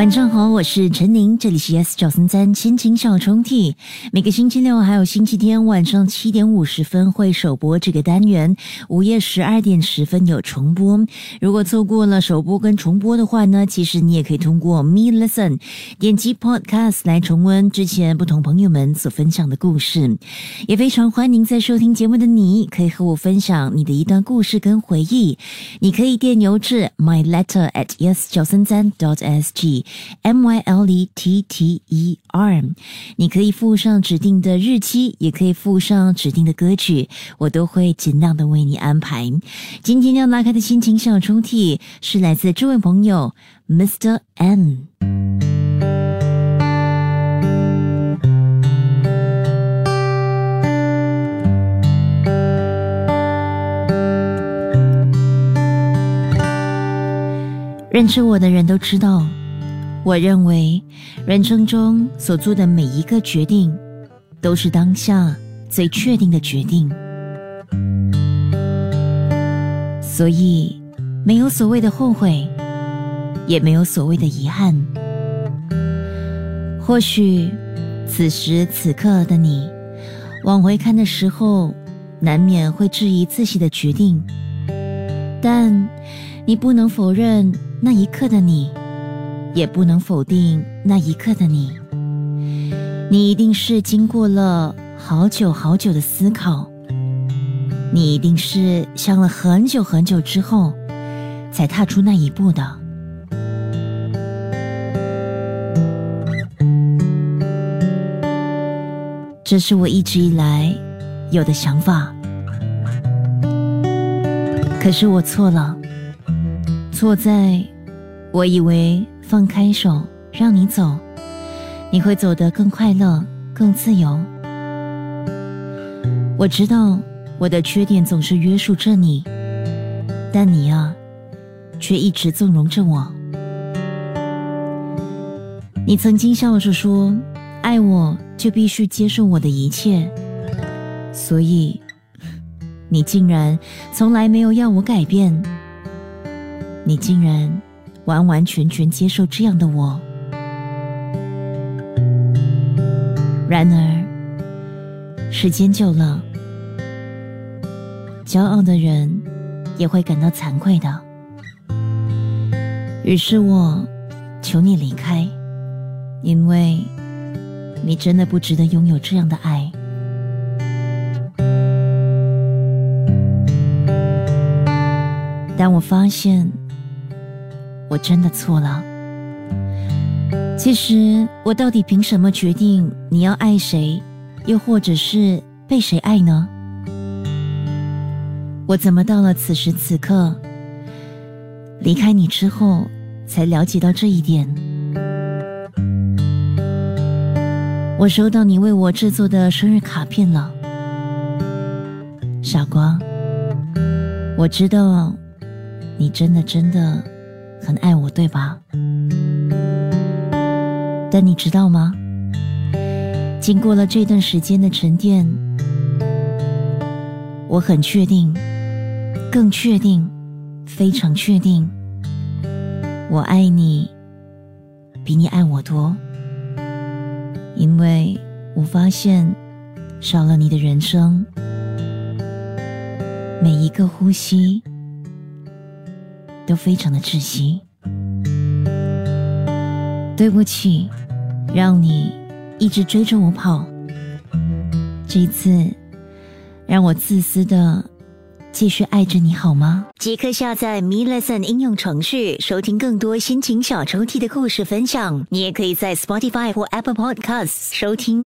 晚上好，我是陈宁，这里是 S 九三三亲情小抽屉。每个星期六还有星期天晚上七点五十分会首播这个单元，午夜十二点十分有重播。如果错过了首播跟重播的话呢，其实你也可以通过 Me Listen 点击 Podcast 来重温之前不同朋友们所分享的故事。也非常欢迎在收听节目的你，可以和我分享你的一段故事跟回忆。你可以电邮至 My Letter at yes 九三三 dot sg。M Y L E T T E R，你可以附上指定的日期，也可以附上指定的歌曲，我都会尽量的为你安排。今天要拉开的心情小抽屉是来自这位朋友 Mr. N。认识我的人都知道。我认为，人生中所做的每一个决定，都是当下最确定的决定。所以，没有所谓的后悔，也没有所谓的遗憾。或许，此时此刻的你，往回看的时候，难免会质疑自己的决定，但你不能否认那一刻的你。也不能否定那一刻的你，你一定是经过了好久好久的思考，你一定是想了很久很久之后，才踏出那一步的。这是我一直以来有的想法，可是我错了，错在我以为。放开手，让你走，你会走得更快乐、更自由。我知道我的缺点总是约束着你，但你啊，却一直纵容着我。你曾经笑着说：“爱我就必须接受我的一切。”所以，你竟然从来没有要我改变。你竟然。完完全全接受这样的我。然而，时间久了，骄傲的人也会感到惭愧的。于是我求你离开，因为你真的不值得拥有这样的爱。但我发现。我真的错了。其实，我到底凭什么决定你要爱谁，又或者是被谁爱呢？我怎么到了此时此刻，离开你之后，才了解到这一点？我收到你为我制作的生日卡片了，傻瓜。我知道，你真的真的。很爱我，对吧？但你知道吗？经过了这段时间的沉淀，我很确定，更确定，非常确定，我爱你比你爱我多。因为我发现，少了你的人生，每一个呼吸。都非常的窒息，对不起，让你一直追着我跑。这一次，让我自私的继续爱着你好吗？即刻下载 Me Lesson 应用程序，收听更多心情小抽屉的故事分享。你也可以在 Spotify 或 Apple Podcasts 收听。